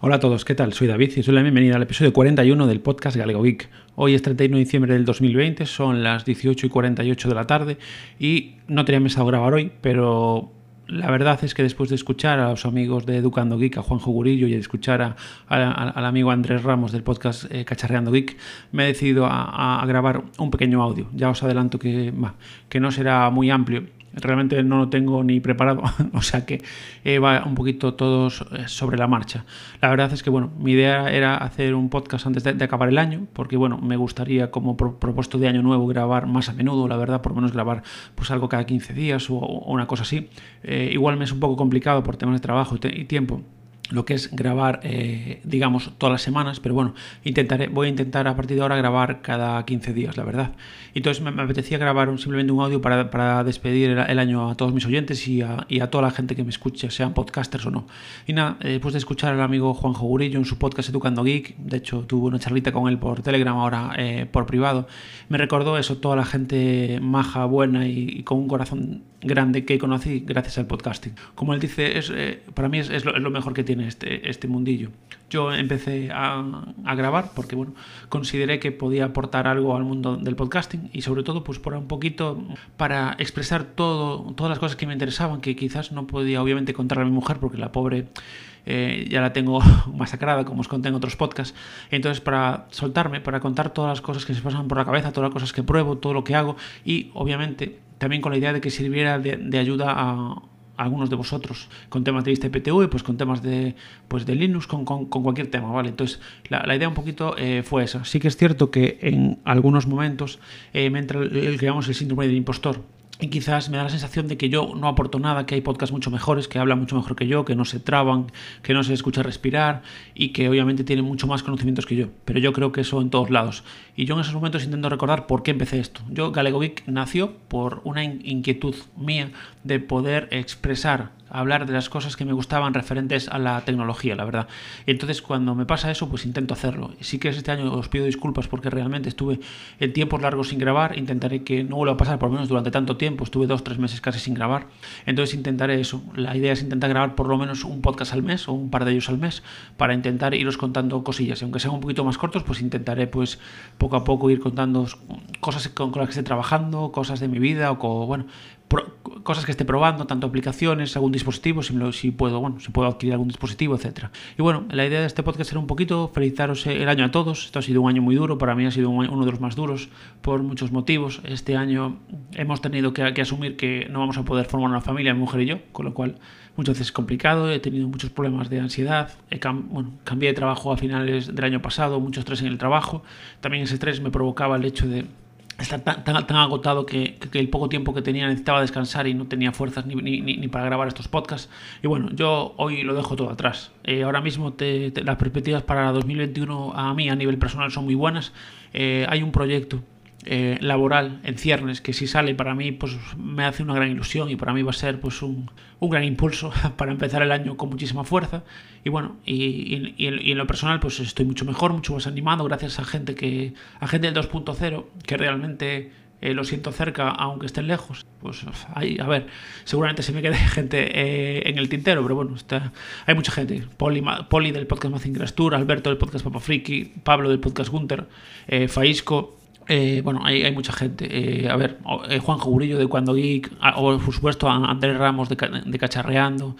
Hola a todos, ¿qué tal? Soy David y soy la bienvenida al episodio 41 del podcast Galego Geek. Hoy es 31 de diciembre del 2020, son las 18 y 48 de la tarde y no tenía pensado grabar hoy, pero la verdad es que después de escuchar a los amigos de Educando Geek, a Juanjo Gurillo y de escuchar al amigo Andrés Ramos del podcast eh, Cacharreando Geek, me he decidido a, grabar un pequeño audio. Ya os adelanto que, que no será muy amplio realmente no lo tengo ni preparado, o sea que eh, va un poquito todo eh, sobre la marcha. La verdad es que, bueno, mi idea era hacer un podcast antes de, acabar el año, porque, bueno, me gustaría como propuesto de año nuevo grabar más a menudo, la verdad, por lo menos grabar pues algo cada 15 días o, una cosa así. Eh, igual me es un poco complicado por temas de trabajo y tiempo lo que es grabar, eh, digamos, todas las semanas, pero bueno, intentaré, voy a intentar a partir de ahora grabar cada 15 días, la verdad. Entonces me, apetecía grabar simplemente un audio para, despedir el, año a todos mis oyentes y a, toda la gente que me escuche, sean podcasters o no. Y nada, eh, después de escuchar al amigo Juanjo Gurillo en su podcast Educando Geek, de hecho tuve una charlita con él por Telegram, ahora eh, por privado, me recordó eso, toda la gente maja, buena y con un corazón grande que conocí gracias al podcasting. Como él dice, es, para mí es, lo, mejor que tiene este, este mundillo. Yo empecé a, a, grabar porque bueno, consideré que podía aportar algo al mundo del podcasting y sobre todo pues por un poquito para expresar todo, todas las cosas que me interesaban, que quizás no podía obviamente contar a mi mujer porque la pobre eh, ya la tengo masacrada, como os conté en otros podcasts. Entonces, para soltarme, para contar todas las cosas que se pasan por la cabeza, todas las cosas que pruebo, todo lo que hago y obviamente también con la idea de que sirviera de, ayuda a, algunos de vosotros con temas de vista PTV, pues con temas de, pues de Linux, con, con, cualquier tema, ¿vale? Entonces, la, idea un poquito eh, fue esa. Sí que es cierto que en algunos momentos eh, me entra el, el síndrome del impostor y quizás me da la sensación de que yo no aporto nada, que hay podcasts mucho mejores, que hablan mucho mejor que yo, que no se traban, que no se escucha respirar y que obviamente tienen mucho más conocimientos que yo. Pero yo creo que eso en todos lados. Y yo en esos momentos intento recordar por qué empecé esto. Yo, Galego nació por una inquietud mía de poder expresar hablar de las cosas que me gustaban referentes a la tecnología, la verdad. Entonces cuando me pasa eso, pues intento hacerlo. Sí que este año os pido disculpas porque realmente estuve en tiempos largos sin grabar. Intentaré que no vuelva a pasar, por lo menos durante tanto tiempo. Estuve dos, tres meses casi sin grabar. Entonces intentaré eso. La idea es intentar grabar por lo menos un podcast al mes o un par de ellos al mes para intentar iros contando cosillas. Y aunque sean un poquito más cortos, pues intentaré pues poco a poco ir contando cosas con, las que esté trabajando, cosas de mi vida o bueno, cosas que esté probando, tanto aplicaciones, algún dispositivo, si, si, puedo, bueno, si puedo adquirir algún dispositivo, etcétera. Y bueno, la idea de este podcast era un poquito felicitaros el año a todos. Esto ha sido un año muy duro, para mí ha sido uno de los más duros por muchos motivos. Este año hemos tenido que, asumir que no vamos a poder formar una familia, mi mujer y yo, con lo cual muchas veces es complicado. He tenido muchos problemas de ansiedad. He bueno, cambié de trabajo a finales del año pasado, mucho estrés en el trabajo. También ese estrés me provocaba el hecho de Está tan, agotado que, el poco tiempo que tenía necesitaba descansar y no tenía fuerzas ni para grabar estos podcasts. Y bueno, yo hoy lo dejo todo atrás. Eh, ahora mismo las perspectivas para 2021 a mí a nivel personal son muy buenas. Eh, hay un proyecto eh, laboral en ciernes que si sale para mí pues me hace una gran ilusión y para mí va a ser pues un, un gran impulso para empezar el año con muchísima fuerza. Y bueno y, y, en lo personal pues estoy mucho mejor mucho más animado gracias a gente que a gente del 2.0 que realmente eh, lo siento cerca aunque estén lejos. Pues hay, a ver seguramente se me quede gente eh, en el tintero pero bueno está, hay mucha gente. Poli, Poli del podcast Mazingra Tour Alberto del podcast Papa Friki Pablo del podcast Gunter Faisco eh, bueno, hay, mucha gente. Eh, a ver, eh, Juan Jugurillo de Cuando Geek, o por supuesto Andrés Ramos de, de Cacharreando,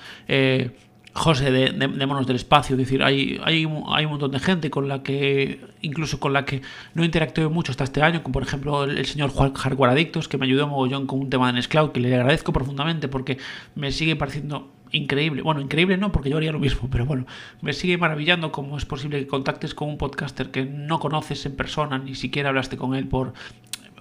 José de, Monos del Espacio. Es decir, hay, hay, hay, un montón de gente con la que, incluso con la que no interactué mucho hasta este año, como por ejemplo el, señor Juan Adictos, que me ayudó mogollón con un tema de Nextcloud, que le agradezco profundamente porque me sigue pareciendo increíble. Bueno, increíble no, porque yo haría lo mismo, pero bueno, me sigue maravillando cómo es posible que contactes con un podcaster que no conoces en persona, ni siquiera hablaste con él por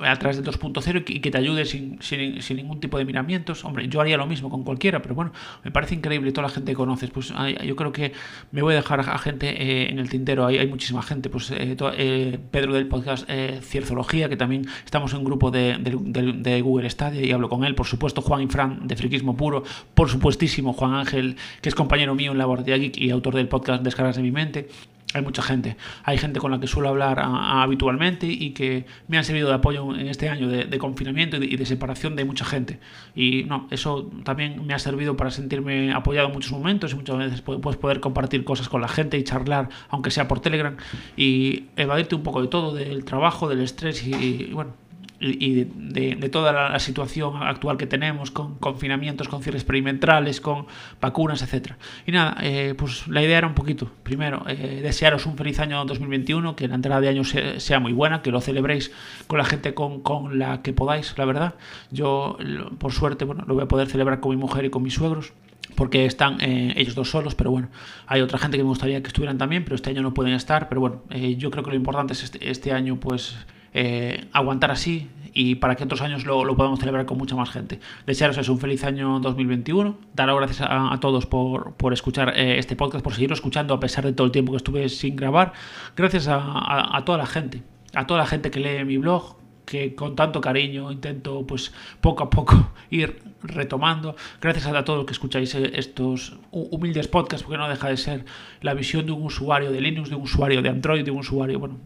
a través del 2.0 y que te ayude sin, sin, ningún tipo de miramientos. Hombre, yo haría lo mismo con cualquiera, pero bueno, me parece increíble toda la gente que conoces. Pues yo creo que me voy a dejar a gente eh, en el tintero, hay, hay muchísima gente. Pues eh, eh, Pedro del podcast Cierzología, que también estamos en un grupo de, de, Google Stadia y hablo con él. Por supuesto, Juan y Fran de Friquismo Puro. Por supuestísimo, Juan Ángel, que es compañero mío en la Bordilla Geek y autor del podcast Descargas de mi mente. Hay mucha gente. Hay gente con la que suelo hablar habitualmente y que me han servido de apoyo en este año de, confinamiento y de, separación de mucha gente. Y no, eso también me ha servido para sentirme apoyado en muchos momentos y muchas veces puedes poder compartir cosas con la gente y charlar, aunque sea por Telegram, y evadirte un poco de todo, del trabajo, del estrés y bueno, y de, toda la, situación actual que tenemos, con confinamientos, con cierres perimetrales, con vacunas, etcétera. Y nada, eh, pues la idea era un poquito, primero, eh, desearos un feliz año 2021, que la entrada de año sea, muy buena, que lo celebréis con la gente con, con, la que podáis, la verdad. Yo, por suerte, bueno, lo voy a poder celebrar con mi mujer y con mis suegros porque están eh, ellos dos solos, pero bueno, hay otra gente que me gustaría que estuvieran también, pero este año no pueden estar, pero bueno, yo creo que lo importante es este, este año, pues eh, aguantar así y para que otros años lo, podamos celebrar con mucha más gente. Desearos un feliz año 2021, daros gracias a, todos por, por escuchar eh, este podcast, por seguirlo escuchando a pesar de todo el tiempo que estuve sin grabar. Gracias a, a, toda la gente, a toda la gente que lee mi blog, que con tanto cariño intento pues poco a poco ir retomando. Gracias a todos los que escucháis eh, estos humildes podcasts, porque no deja de ser la visión de un usuario de Linux, de un usuario de Android, de un usuario, bueno,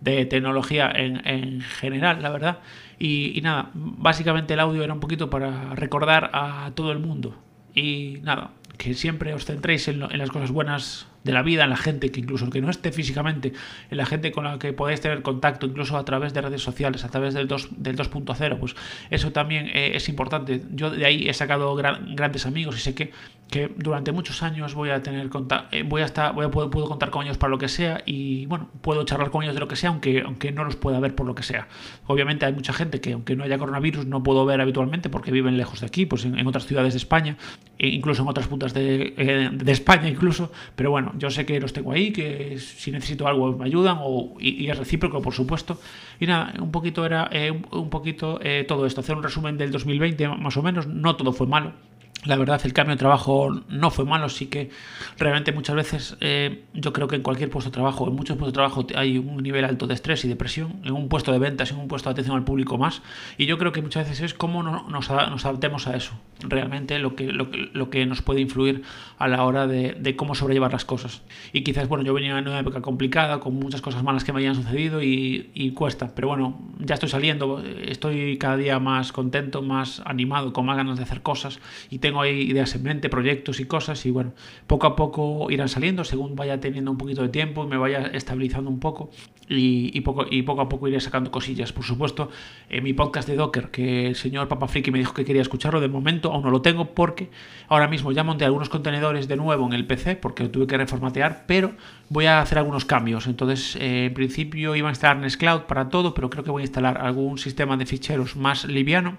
de tecnología en, general, la verdad. Y, nada, básicamente el audio era un poquito para recordar a todo el mundo. Y nada, que siempre os centréis en, en las cosas buenas de la vida, en la gente que incluso que no esté físicamente, en la gente con la que podéis tener contacto, incluso a través de redes sociales, a través del 2.0, del 2.0, pues eso también eh, es importante. Yo de ahí he sacado grandes amigos y sé que, que durante muchos años voy a tener eh, voy a estar, voy a, puedo, puedo, contar con ellos para lo que sea y bueno, puedo charlar con ellos de lo que sea, aunque, aunque no los pueda ver por lo que sea. Obviamente hay mucha gente que aunque no haya coronavirus no puedo ver habitualmente porque viven lejos de aquí, pues en, otras ciudades de España, e incluso en otras puntas de, eh, de España incluso, pero bueno, yo sé que los tengo ahí, que si necesito algo me ayudan o, y, es recíproco, por supuesto. Y nada, un poquito era eh, un, poquito eh, todo esto, hacer un resumen del 2020 más o menos. No todo fue malo, la verdad, el cambio de trabajo no fue malo, sí que realmente muchas veces eh, yo creo que en cualquier puesto de trabajo, en muchos puestos de trabajo hay un nivel alto de estrés y depresión, en un puesto de ventas, en un puesto de atención al público más, y yo creo que muchas veces es cómo nos, nos adaptemos a eso, realmente lo que, lo, lo, que nos puede influir a la hora de, de, cómo sobrellevar las cosas. Y quizás, bueno, yo venía en una época complicada, con muchas cosas malas que me habían sucedido y, y cuesta, pero bueno, ya estoy saliendo, estoy cada día más contento, más animado, con más ganas de hacer cosas y tengo ideas en mente, proyectos y cosas y bueno, poco a poco irán saliendo según vaya teniendo un poquito de tiempo y me vaya estabilizando un poco y, poco, y poco a poco iré sacando cosillas. Por supuesto, en mi podcast de Docker, que el señor Papa Friki me dijo que quería escucharlo, de momento aún no lo tengo porque ahora mismo ya monté algunos contenedores de nuevo en el PC porque lo tuve que reformatear, pero voy a hacer algunos cambios. Entonces, eh, en principio iba a instalar Nextcloud para todo, pero creo que voy a instalar algún sistema de ficheros más liviano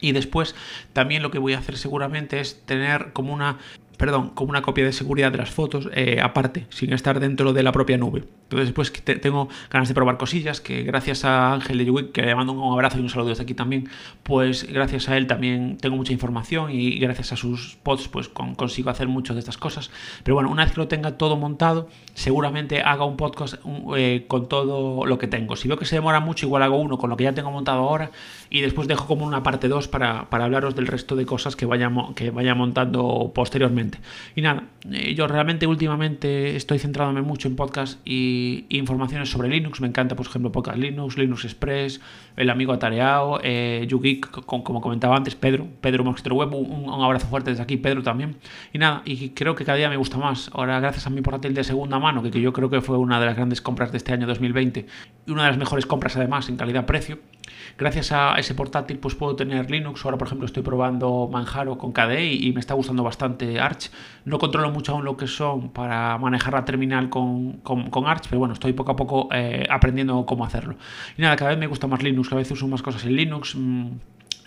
y después también lo que voy a hacer seguramente es tener como una perdón, como una copia de seguridad de las fotos eh, aparte, sin estar dentro de la propia nube. Entonces, pues tengo ganas de probar cosillas que gracias a Ángel de Yuwik, que le mando un abrazo y un saludo desde aquí también, pues gracias a él también tengo mucha información y gracias a sus pods pues consigo hacer muchas de estas cosas. Pero bueno, una vez que lo tenga todo montado, seguramente haga un podcast eh, con todo lo que tengo. Si veo que se demora mucho, igual hago uno con lo que ya tengo montado ahora y después dejo como una parte 2 para, para hablaros del resto de cosas que vaya, que vaya montando posteriormente. Y nada, eh, yo realmente últimamente estoy centrándome mucho en podcast y, informaciones sobre Linux. Me encanta, por ejemplo, Podcast Linux, Linux Express, el amigo Atareado, eh, YouGeek, como comentaba antes, Pedro, Pedro Monster Web. Un, abrazo fuerte desde aquí, Pedro también. Y nada, y creo que cada día me gusta más. Ahora, gracias a mi portátil de segunda mano, que, que yo creo que fue una de las grandes compras de este año 2020 y una de las mejores compras además en calidad-precio Gracias a ese portátil pues puedo tener Linux. Ahora, por ejemplo, estoy probando Manjaro con KDE y, me está gustando bastante Arch. No controlo mucho aún lo que son para manejar la terminal con, Arch, pero bueno, estoy poco a poco eh, aprendiendo cómo hacerlo. Y nada, cada vez me gusta más Linux, cada vez uso más cosas en Linux. Mm,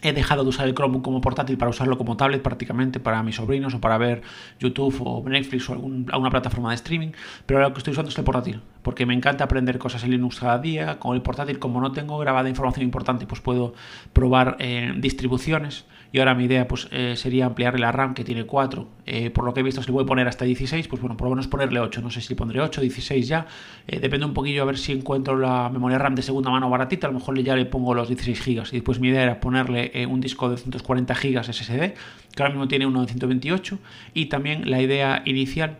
He dejado de usar el Chromebook como portátil para usarlo como tablet prácticamente para mis sobrinos o para ver YouTube o Netflix o alguna plataforma de streaming, pero ahora lo que estoy usando es el portátil, porque me encanta aprender cosas en Linux cada día. Con el portátil, como no tengo grabada información importante, pues puedo probar eh, distribuciones y ahora mi idea pues eh, sería ampliarle la RAM que tiene 4, eh, por lo que he visto se le voy a poner hasta 16, pues bueno, por lo menos ponerle 8, no sé si pondré 8, 16 ya, depende un poquillo a ver si encuentro la memoria RAM de segunda mano baratita, a lo mejor ya le pongo los 16 GB y después mi idea era ponerle eh, un disco de 240 GB SSD, que ahora mismo tiene uno de 128, y también la idea inicial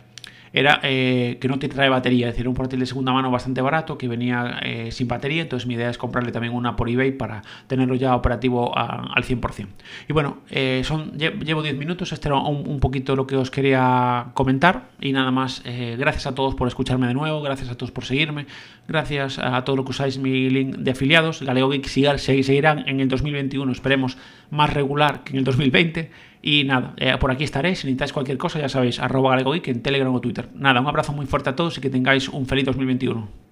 era eh, que no te trae batería, es decir, un portátil de segunda mano bastante barato que venía eh, sin batería, entonces mi idea es comprarle también una por eBay para tenerlo ya operativo al 100%. Y bueno, eh, son, llevo 10 minutos, este era un, poquito lo que os quería comentar y nada más, gracias a todos por escucharme de nuevo, gracias a todos por seguirme, gracias a todos los que usáis mi link de afiliados, Galego Geek seguirán en el 2021, esperemos más regular que en el 2020 y nada, eh, por aquí estaré. Si necesitáis cualquier cosa, ya sabéis, arroba en Telegram o Twitter. Nada, un abrazo muy fuerte a todos y que tengáis un feliz 2021.